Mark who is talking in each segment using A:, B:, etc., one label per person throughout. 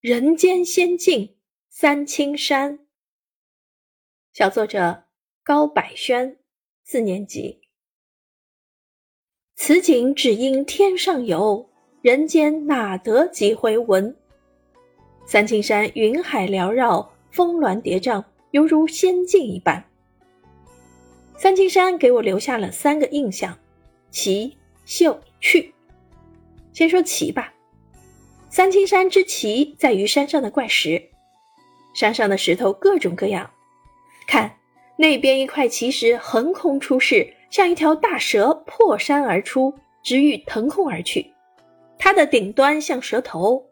A: 人间仙境三清山。小作者高百轩，四年级。此景只应天上有，人间哪得几回闻？三清山云海缭绕，峰峦叠嶂，犹如仙境一般。三清山给我留下了三个印象：奇、秀、趣。先说奇吧，三清山之奇在于山上的怪石，山上的石头各种各样。看那边一块奇石横空出世，像一条大蛇破山而出，直欲腾空而去。它的顶端像蛇头，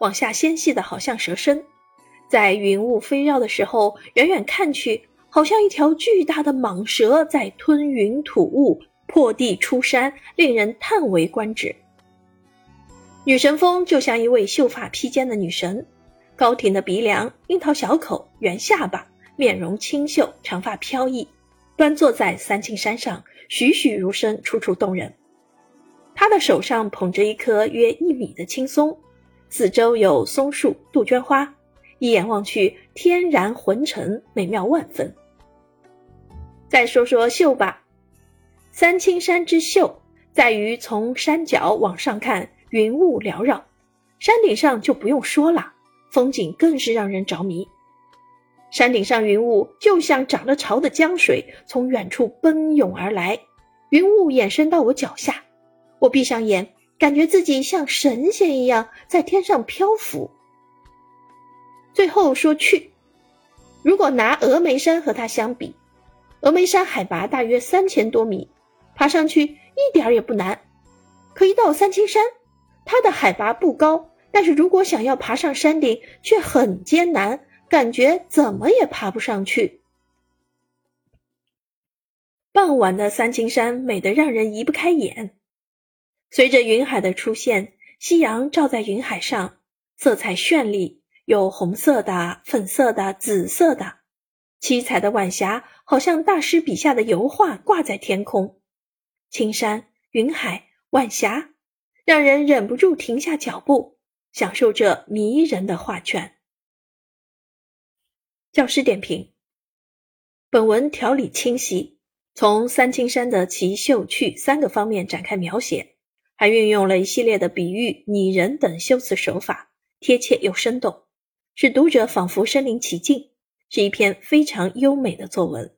A: 往下纤细的好像蛇身，在云雾飞绕的时候，远远看去，好像一条巨大的蟒蛇在吞云吐雾，破地出山，令人叹为观止。女神峰就像一位秀发披肩的女神，高挺的鼻梁，樱桃小口，圆下巴，面容清秀，长发飘逸，端坐在三清山上，栩栩如生，楚楚动人。她的手上捧着一棵约一米的青松，四周有松树、杜鹃花，一眼望去，天然浑沉，美妙万分。再说说秀吧，三清山之秀，在于从山脚往上看。云雾缭绕，山顶上就不用说了，风景更是让人着迷。山顶上云雾就像涨了潮的江水，从远处奔涌而来，云雾延伸到我脚下，我闭上眼，感觉自己像神仙一样在天上漂浮。最后说去，如果拿峨眉山和它相比，峨眉山海拔大约三千多米，爬上去一点也不难，可一到三清山。它的海拔不高，但是如果想要爬上山顶，却很艰难，感觉怎么也爬不上去。傍晚的三清山美得让人移不开眼，随着云海的出现，夕阳照在云海上，色彩绚丽，有红色的、粉色的、紫色的，七彩的晚霞好像大师笔下的油画挂在天空，青山、云海、晚霞。让人忍不住停下脚步，享受这迷人的画卷。教师点评：本文条理清晰，从三清山的奇秀趣三个方面展开描写，还运用了一系列的比喻、拟人等修辞手法，贴切又生动，使读者仿佛身临其境，是一篇非常优美的作文。